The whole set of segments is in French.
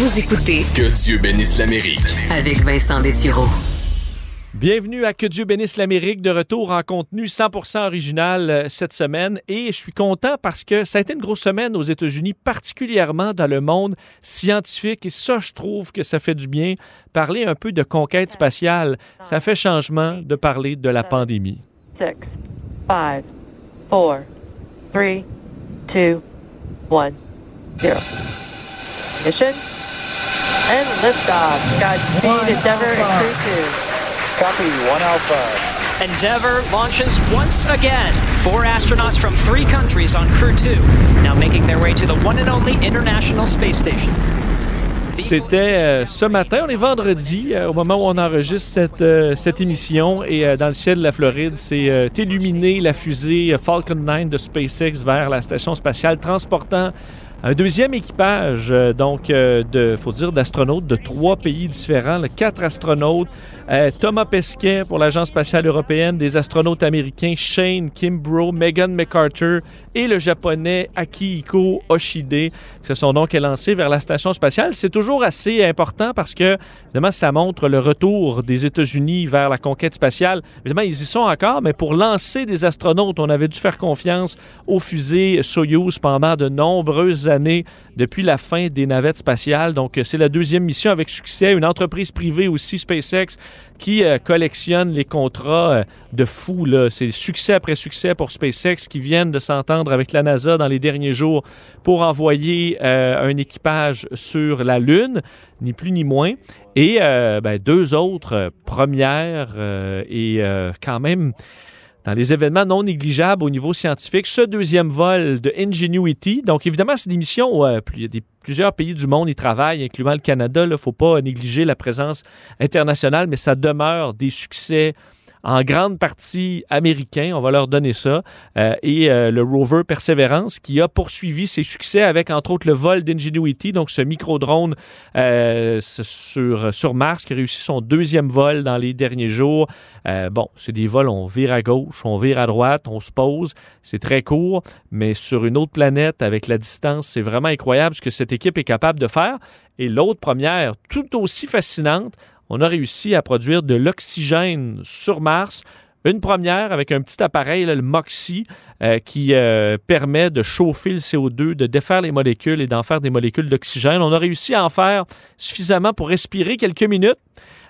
Vous écoutez Que Dieu bénisse l'Amérique. avec Vincent Dessureau. Bienvenue à Que Dieu bénisse l'Amérique, de retour en contenu 100% original euh, cette semaine. Et je suis content parce que ça a été une grosse semaine aux États-Unis, particulièrement dans le monde scientifique. Et ça, je trouve que ça fait du bien. Parler un peu de conquête spatiale, ça fait changement de parler de la pandémie. six, five, four, three, two, one, zero. Mission? And liftoff. Godspeed, Endeavour, and Crew 2. Copy, one Alpha. Endeavour launches once again. Four astronauts from three countries on Crew 2, now making their way to the one and only International Space Station. C'était euh, ce matin, on est vendredi, euh, au moment où on enregistre cette, euh, cette émission, et euh, dans le ciel de la Floride, c'est euh, illuminé la fusée euh, Falcon 9 de SpaceX vers la station spatiale, transportant un deuxième équipage, euh, donc, euh, de, faut dire, d'astronautes de trois pays différents, là, quatre astronautes, euh, Thomas Pesquet pour l'Agence spatiale européenne, des astronautes américains Shane Kimbrough, Megan McArthur et le japonais Akihiko Oshide, se sont donc lancés vers la station spatiale. C'est toujours assez important parce que, évidemment, ça montre le retour des États-Unis vers la conquête spatiale. Évidemment, ils y sont encore, mais pour lancer des astronautes, on avait dû faire confiance aux fusées Soyuz pendant de nombreuses années depuis la fin des navettes spatiales. Donc, c'est la deuxième mission avec succès. Une entreprise privée aussi, SpaceX, qui euh, collectionne les contrats euh, de fou. là. C'est succès après succès pour SpaceX qui viennent de s'entendre avec la NASA dans les derniers jours pour envoyer euh, un équipage sur la Lune, ni plus ni moins. Et euh, ben, deux autres premières et quand même dans les événements non négligeables au niveau scientifique. Ce deuxième vol de Ingenuity, donc évidemment, c'est des missions où euh, plusieurs pays du monde y travaillent, incluant le Canada. Il ne faut pas négliger la présence internationale, mais ça demeure des succès en grande partie américains, on va leur donner ça, Euh, et euh, le rover Perseverance qui a poursuivi ses succès avec entre autres le vol d'Ingenuity, donc ce micro-drone euh, sur, sur Mars qui a réussi son deuxième vol dans les derniers jours. Euh, bon, c'est des vols, on vire à gauche, on vire à droite, on se pose, c'est très court, mais sur une autre planète avec la distance, c'est vraiment incroyable ce que cette équipe est capable de faire. Et l'autre première, tout aussi fascinante, on a réussi à produire de l'oxygène sur Mars. Une première avec un petit appareil, le MOXIE, euh, qui euh, permet de chauffer le CO2, de défaire les molécules et d'en faire des molécules d'oxygène. On a réussi à en faire suffisamment pour respirer quelques minutes.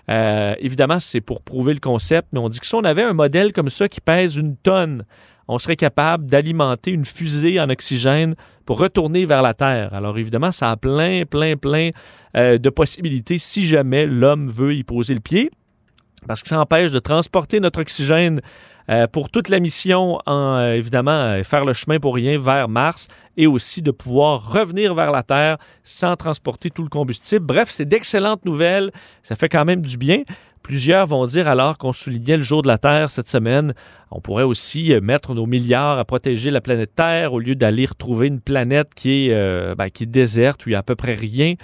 Euh, évidemment, c'est pour prouver le concept, mais on dit que si on avait un modèle comme ça qui pèse une tonne, on serait capable d'alimenter une fusée en oxygène pour retourner vers la Terre. Alors évidemment, ça a plein, plein, plein euh, de possibilités si jamais l'homme veut y poser le pied, parce que ça empêche de transporter notre oxygène euh, pour toute la mission, euh, évidemment, faire le chemin pour rien vers Mars et aussi de pouvoir revenir vers la Terre sans transporter tout le combustible. Bref, c'est d'excellentes nouvelles. Ça fait quand même du bien. Plusieurs vont dire alors qu'on soulignait le jour de la Terre cette semaine, on pourrait aussi euh, mettre nos milliards à protéger la planète Terre au lieu d'aller retrouver une planète qui est, euh, ben, qui est déserte où il n'y a à peu près rien.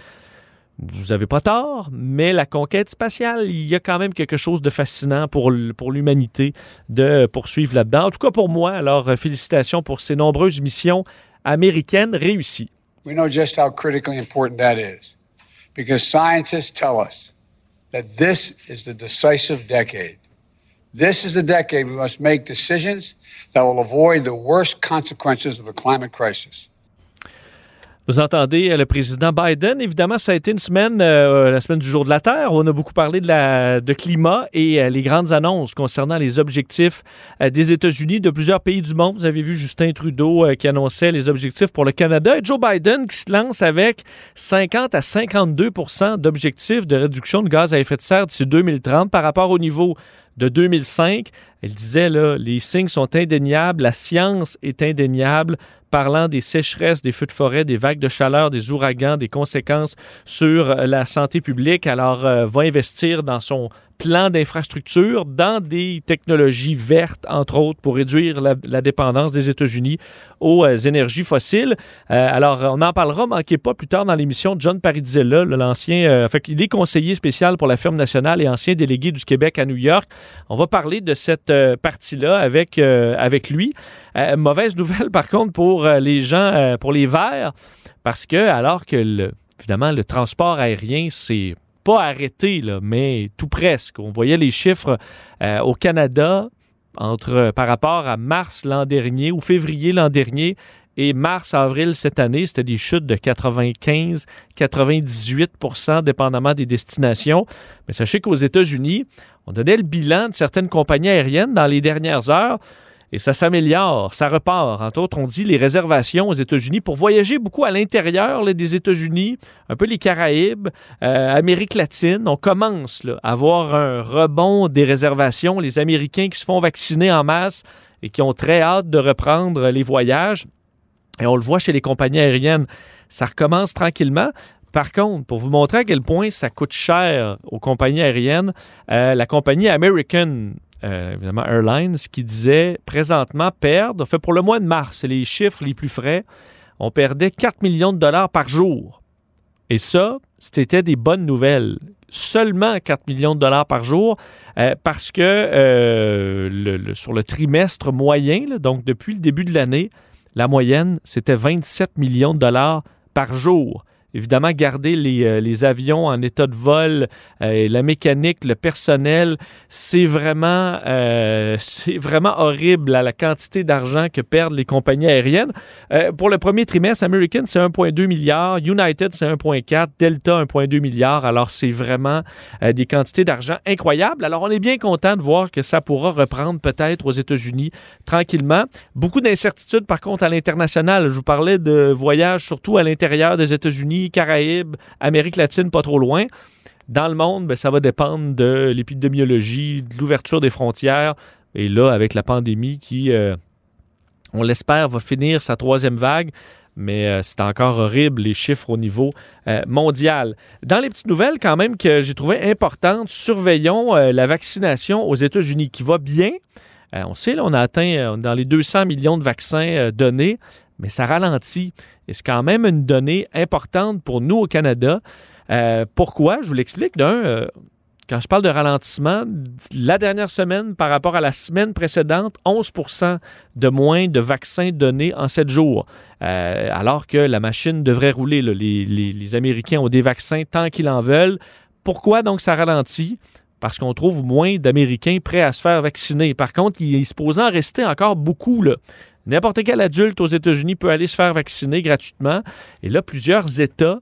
Vous n'avez pas tort, mais la conquête spatiale, il y a quand même quelque chose de fascinant pour, l'humanité de poursuivre là-dedans. En tout cas pour moi, alors euh, félicitations pour ces nombreuses missions américaines réussies. We know just how critically important that is because scientists tell us that this is the decisive decade. This is the decade we must make decisions that will avoid the worst consequences of the climate crisis. Vous entendez euh, le président Biden. Évidemment, ça a été une semaine, euh, la semaine du jour de la Terre, où on a beaucoup parlé de, climat et euh, les grandes annonces concernant les objectifs des États-Unis, de plusieurs pays du monde. Vous avez vu Justin Trudeau qui annonçait les objectifs pour le Canada et Joe Biden qui se lance avec 50 à 52% d'objectifs de réduction de gaz à effet de serre d'ici 2030 par rapport au niveau de 2005. Elle disait, là, les signes sont indéniables, la science est indéniable, parlant des sécheresses, des feux de forêt, des vagues de chaleur, des ouragans, des conséquences sur euh, la santé publique. Alors, euh, va investir dans son plan d'infrastructure, dans des technologies vertes, entre autres, pour réduire la, dépendance des États-Unis aux euh, énergies fossiles. Euh, alors, on en parlera, manquez pas, plus tard dans l'émission de John Parizella, l'ancien, euh, fait qu'il est conseiller spécial pour la firme nationale et ancien délégué du Québec à New York. On va parler de cette euh, partie-là avec, avec lui. Mauvaise nouvelle, par contre, pour les gens, pour les Verts, parce que alors que le évidemment, le transport aérien, c'est pas arrêté, mais tout presque. On voyait les chiffres euh, au Canada entre, par rapport à mars l'an dernier ou février l'an dernier et mars-avril cette année, c'était des chutes de 95-98% dépendamment des destinations. Mais sachez qu'aux États-Unis, on donnait le bilan de certaines compagnies aériennes dans les dernières heures. Et ça s'améliore, ça repart. Entre autres, on dit les réservations aux États-Unis pour voyager beaucoup à l'intérieur des États-Unis, un peu les Caraïbes, euh, Amérique latine. On commence à avoir un rebond des réservations. Les Américains qui se font vacciner en masse et qui ont très hâte de reprendre les voyages. Et on le voit chez les compagnies aériennes. Ça recommence tranquillement. Par contre, pour vous montrer à quel point ça coûte cher aux compagnies aériennes, euh, la compagnie American euh, évidemment Airlines, qui disait présentement perdre, fait pour le mois de mars, les chiffres les plus frais, on perdait 4 millions de dollars par jour. Et ça, c'était des bonnes nouvelles. Seulement 4 millions de dollars par jour, euh, parce que le, sur le trimestre moyen, donc depuis le début de l'année, la moyenne, c'était 27 millions de dollars par jour évidemment, garder les, euh, les, avions en état de vol, euh, la mécanique, le personnel, c'est vraiment, euh, c'est vraiment horrible la quantité d'argent que perdent les compagnies aériennes. pour le premier trimestre, American, c'est 1,2 milliard, United, c'est 1,4, Delta, 1,2 milliard. Alors, c'est vraiment des quantités d'argent incroyables. Alors, on est bien content de voir que ça pourra reprendre peut-être aux États-Unis tranquillement. Beaucoup d'incertitudes, par contre, à l'international. Je vous parlais de voyages surtout à l'intérieur des États-Unis Caraïbes, Amérique latine, pas trop loin. Dans le monde, ben, ça va dépendre de l'épidémiologie, de l'ouverture des frontières. Et là, avec la pandémie qui, euh, on l'espère, va finir sa troisième vague, mais euh, c'est encore horrible les chiffres au niveau euh, mondial. Dans les petites nouvelles quand même que j'ai trouvé importantes, surveillons la vaccination aux États-Unis qui va bien. on sait, on a atteint dans les 200 millions de vaccins donnés mais ça ralentit. Et c'est quand même une donnée importante pour nous au Canada. Euh, pourquoi? Je vous l'explique. D'un, euh, quand je parle de ralentissement, la dernière semaine par rapport à la semaine précédente, 11% de moins de vaccins donnés en sept jours. Euh, alors que la machine devrait rouler. Les, les, Américains ont des vaccins tant qu'ils en veulent. Pourquoi donc ça ralentit? Parce qu'on trouve moins d'Américains prêts à se faire vacciner. Par contre, il est supposé en rester encore beaucoup. Là. N'importe quel adulte aux États-Unis peut aller se faire vacciner gratuitement. Et là, plusieurs États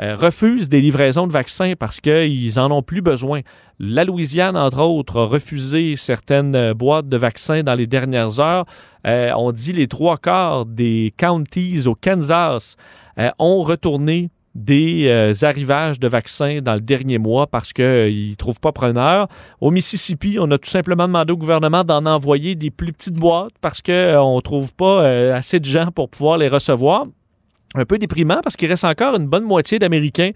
euh, refusent des livraisons de vaccins parce qu'ils n'en ont plus besoin. La Louisiane, entre autres, a refusé certaines euh, boîtes de vaccins dans les dernières heures. Euh, on dit les trois quarts des counties au Kansas ont retourné des euh, arrivages de vaccins dans le dernier mois parce qu'ils euh, ne trouvent pas preneur. Au Mississippi, on a tout simplement demandé au gouvernement d'en envoyer des plus petites boîtes parce qu'on euh, ne trouve pas assez de gens pour pouvoir les recevoir. Un peu déprimant parce qu'il reste encore une bonne moitié d'Américains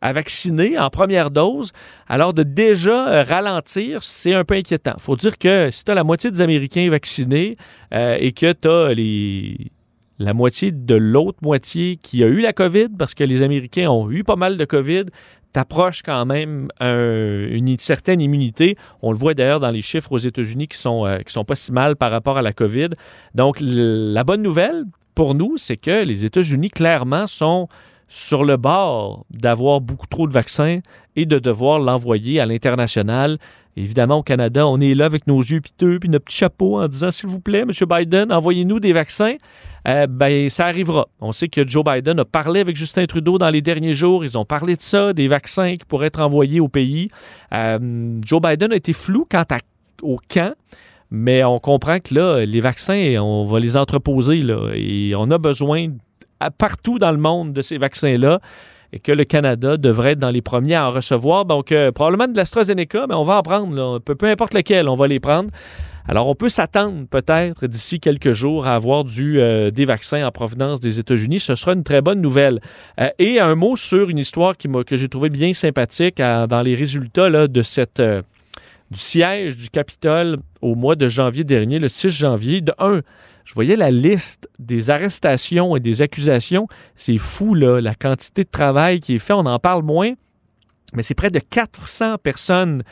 à vacciner en première dose. Alors de déjà ralentir, c'est un peu inquiétant. Il faut dire que si tu as la moitié des Américains vaccinés et que tu as les la moitié de l'autre moitié qui a eu la COVID, parce que les Américains ont eu pas mal de COVID, t'approches quand même une certaine immunité. On le voit d'ailleurs dans les chiffres aux États-Unis qui sont, euh, sont pas si mal par rapport à la COVID. Donc, la bonne nouvelle pour nous, c'est que les États-Unis, clairement, sont sur le bord d'avoir beaucoup trop de vaccins et de devoir l'envoyer à l'international. Évidemment, au Canada, on est là avec nos yeux piteux puis notre petit chapeau en disant S'il vous plaît, M. Biden, envoyez-nous des vaccins. Euh, ben, ça arrivera. On sait que Joe Biden a parlé avec Justin Trudeau dans les derniers jours. Ils ont parlé de ça, des vaccins qui pourraient être envoyés au pays. Euh, Joe Biden a été flou quant à, au camp. Mais on comprend que là, les vaccins, on va les entreposer. Là, et on a besoin partout dans le monde de ces vaccins-là et que le Canada devrait être dans les premiers à en recevoir. Donc, euh, probablement de l'AstraZeneca, mais on va en prendre. Peu, peu, importe lequel, on va les prendre. Alors, on peut s'attendre peut-être d'ici quelques jours à avoir euh, des vaccins en provenance des États-Unis. Ce sera une très bonne nouvelle. Euh, et un mot sur une histoire que j'ai trouvé bien sympathique dans les résultats de cette du siège du Capitole au mois de janvier dernier, le 6 janvier. De un, je voyais la liste des arrestations et des accusations. C'est fou, là, la quantité de travail qui est fait. On en parle moins, mais c'est près de 400 personnes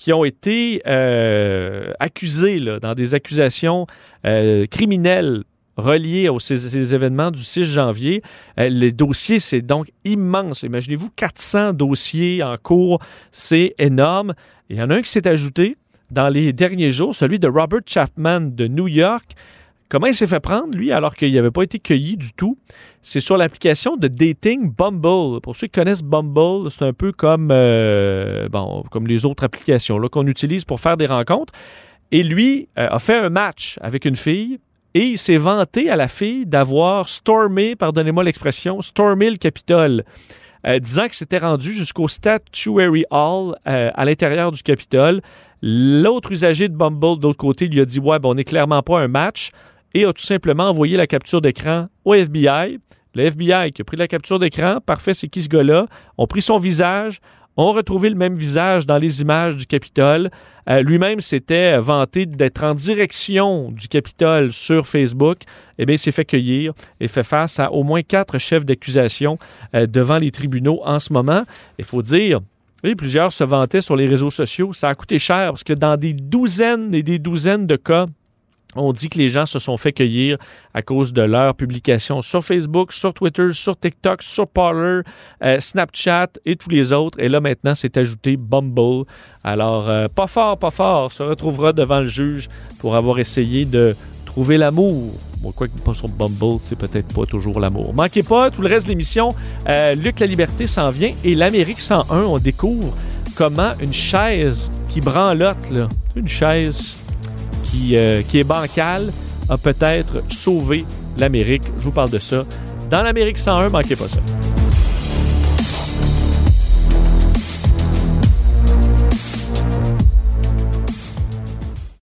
qui ont été euh, accusées là, dans des accusations euh, criminelles reliés aux ces, événements du 6 janvier. Euh, le dossier, c'est donc immense. Imaginez-vous 400 dossiers en cours, c'est énorme. Il y en a un qui s'est ajouté dans les derniers jours, celui de Robert Chapman de New York. Comment il s'est fait prendre, lui, alors qu'il n'avait pas été cueilli du tout? C'est sur l'application de dating Bumble. Pour ceux qui connaissent Bumble, c'est un peu comme, euh, les autres applications qu'on utilise pour faire des rencontres. Et lui euh, a fait un match avec une fille et il s'est vanté à la fille d'avoir stormé, pardonnez-moi l'expression, stormé le Capitole. euh, disant que c'était rendu jusqu'au Statuary Hall à l'intérieur du Capitole. L'autre usager de Bumble, de l'autre côté, lui a dit Ouais, ben, on n'est clairement pas un match et a tout simplement envoyé la capture d'écran au FBI. Le FBI qui a pris la capture d'écran, parfait, c'est qui ce gars-là? ont pris son visage, ont retrouvé le même visage dans les images du Capitole. Euh, Lui-même s'était vanté d'être en direction du Capitole sur Facebook. Eh bien, il s'est fait cueillir et fait face à au moins quatre chefs d'accusation euh, devant les tribunaux en ce moment. Il faut dire, oui, plusieurs se vantaient sur les réseaux sociaux. Ça a coûté cher parce que dans des douzaines et des douzaines de cas, on dit que les gens se sont fait cueillir à cause de leurs publications sur Facebook, sur Twitter, sur TikTok, sur Parler, euh, Snapchat et tous les autres. Et là, maintenant, c'est ajouté Bumble. Alors, euh, pas fort, pas fort, se retrouvera devant le juge pour avoir essayé de trouver l'amour. Bon, quoi que pas sur Bumble, c'est peut-être pas toujours l'amour. Manquez pas, tout le reste de l'émission, euh, Luc La Liberté s'en vient et l'Amérique 101, on découvre comment une chaise qui branlotte, là, une chaise qui, euh, qui est bancale, a peut-être sauvé l'Amérique. Je vous parle de ça. Dans l'Amérique 101, manquez pas ça.